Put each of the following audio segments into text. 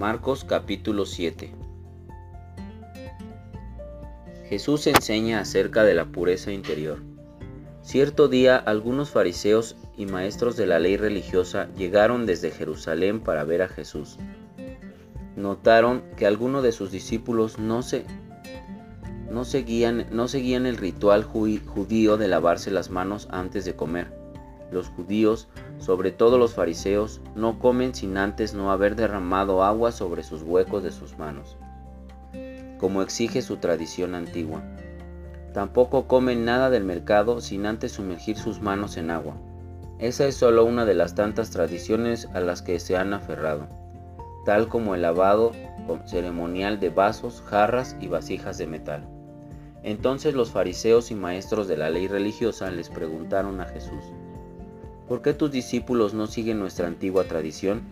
Marcos capítulo 7 Jesús enseña acerca de la pureza interior. Cierto día algunos fariseos y maestros de la ley religiosa llegaron desde Jerusalén para ver a Jesús. Notaron que algunos de sus discípulos no, se, no, seguían, no seguían el ritual judío de lavarse las manos antes de comer. Los judíos, sobre todo los fariseos, no comen sin antes no haber derramado agua sobre sus huecos de sus manos, como exige su tradición antigua. Tampoco comen nada del mercado sin antes sumergir sus manos en agua. Esa es solo una de las tantas tradiciones a las que se han aferrado, tal como el lavado ceremonial de vasos, jarras y vasijas de metal. Entonces los fariseos y maestros de la ley religiosa les preguntaron a Jesús, ¿Por qué tus discípulos no siguen nuestra antigua tradición?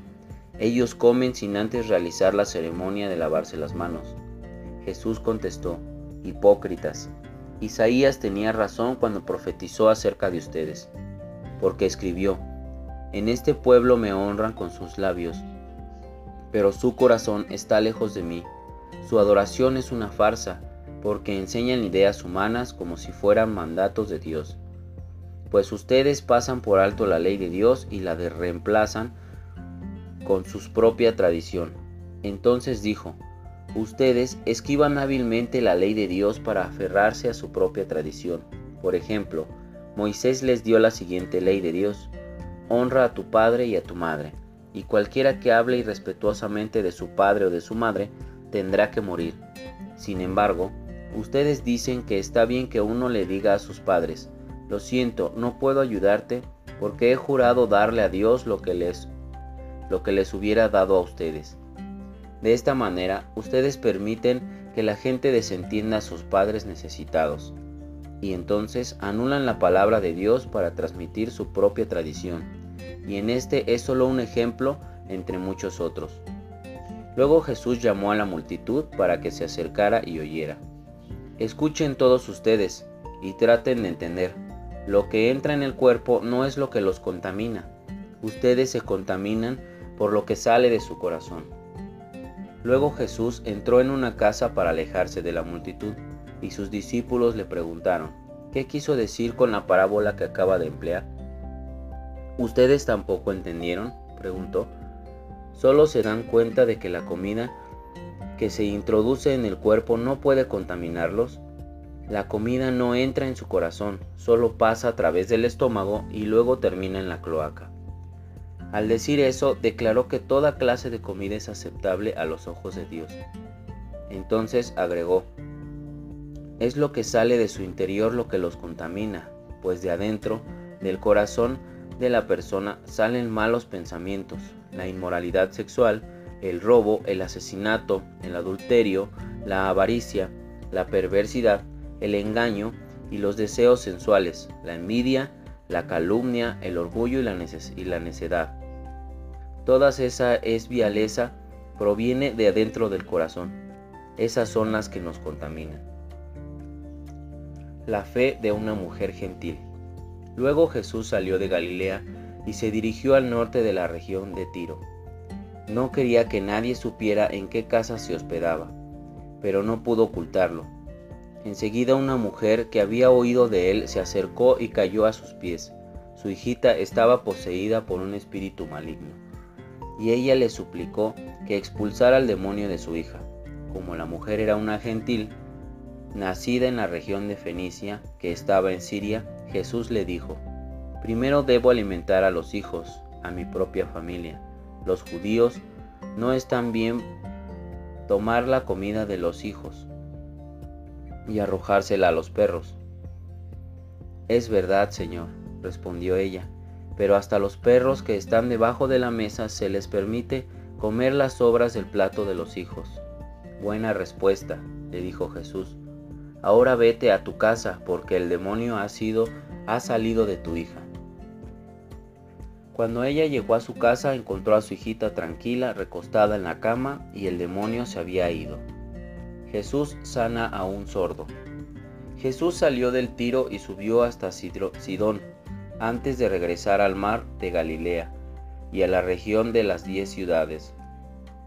Ellos comen sin antes realizar la ceremonia de lavarse las manos. Jesús contestó, Hipócritas, Isaías tenía razón cuando profetizó acerca de ustedes, porque escribió, En este pueblo me honran con sus labios, pero su corazón está lejos de mí. Su adoración es una farsa, porque enseñan ideas humanas como si fueran mandatos de Dios pues ustedes pasan por alto la ley de Dios y la de reemplazan con su propia tradición. Entonces dijo, ustedes esquivan hábilmente la ley de Dios para aferrarse a su propia tradición. Por ejemplo, Moisés les dio la siguiente ley de Dios, honra a tu padre y a tu madre, y cualquiera que hable irrespetuosamente de su padre o de su madre tendrá que morir. Sin embargo, ustedes dicen que está bien que uno le diga a sus padres, lo siento, no puedo ayudarte porque he jurado darle a Dios lo que les lo que les hubiera dado a ustedes. De esta manera, ustedes permiten que la gente desentienda a sus padres necesitados y entonces anulan la palabra de Dios para transmitir su propia tradición. Y en este es solo un ejemplo entre muchos otros. Luego Jesús llamó a la multitud para que se acercara y oyera. Escuchen todos ustedes y traten de entender. Lo que entra en el cuerpo no es lo que los contamina. Ustedes se contaminan por lo que sale de su corazón. Luego Jesús entró en una casa para alejarse de la multitud, y sus discípulos le preguntaron, ¿qué quiso decir con la parábola que acaba de emplear? ¿Ustedes tampoco entendieron? preguntó. Solo se dan cuenta de que la comida que se introduce en el cuerpo no puede contaminarlos la comida no entra en su corazón, solo pasa a través del estómago y luego termina en la cloaca. Al decir eso, declaró que toda clase de comida es aceptable a los ojos de Dios. Entonces agregó, es lo que sale de su interior lo que los contamina, pues de adentro, del corazón de la persona, salen malos pensamientos, la inmoralidad sexual, el robo, el asesinato, el adulterio, la avaricia, la perversidad, el engaño y los deseos sensuales, la envidia, la calumnia, el orgullo y la, necedad. Toda esa esvialeza proviene de adentro del corazón. Esas son las que nos contaminan. La fe de una mujer gentil. Luego Jesús salió de Galilea y se dirigió al norte de la región de Tiro. No quería que nadie supiera en qué casa se hospedaba, pero no pudo ocultarlo Enseguida una mujer que había oído de él se acercó y cayó a sus pies. Su hijita estaba poseída por un espíritu maligno, y ella le suplicó que expulsara al demonio de su hija. Como la mujer era una gentil, nacida en la región de Fenicia, que estaba en Siria, Jesús le dijo, Primero debo alimentar a los hijos, a mi propia familia. Los judíos no están bien tomar la comida de los hijos y arrojársela a los perros. Es verdad, Señor, respondió ella, pero hasta los perros que están debajo de la mesa se les permite comer las sobras del plato de los hijos. Buena respuesta, le dijo Jesús. Ahora vete a tu casa, porque el demonio ha sido ha salido de tu hija. Cuando ella llegó a su casa encontró a su hijita tranquila, recostada en la cama, y el demonio se había ido. Jesús sana a un sordo. Jesús salió del Tiro y subió hasta Sidón, antes de regresar al mar de Galilea y a la región de las diez ciudades.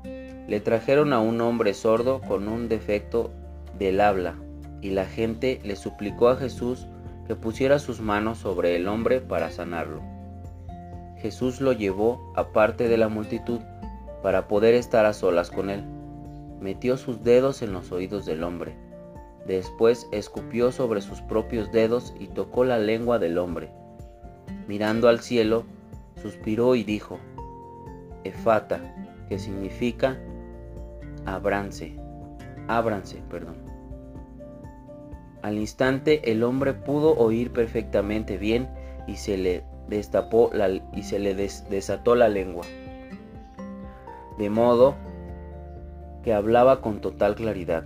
Le trajeron a un hombre sordo con un defecto del habla, y la gente le suplicó a Jesús que pusiera sus manos sobre el hombre para sanarlo. Jesús lo llevó aparte de la multitud para poder estar a solas con él. Metió sus dedos en los oídos del hombre. Después escupió sobre sus propios dedos y tocó la lengua del hombre. Mirando al cielo, suspiró y dijo, Efata, que significa abranse, ábranse, perdón. Al instante el hombre pudo oír perfectamente bien y se le destapó la, y se le desató la lengua. De modo que hablaba con total claridad.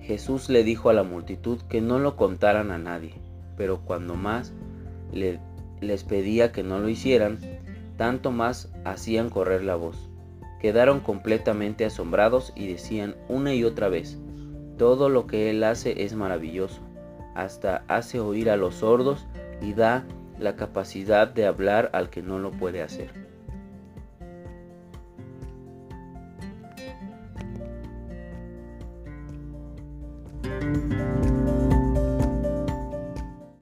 Jesús le dijo a la multitud que no lo contaran a nadie, pero cuando más les pedía que no lo hicieran, tanto más hacían correr la voz. Quedaron completamente asombrados y decían una y otra vez, todo lo que Él hace es maravilloso, hasta hace oír a los sordos y da la capacidad de hablar al que no lo puede hacer.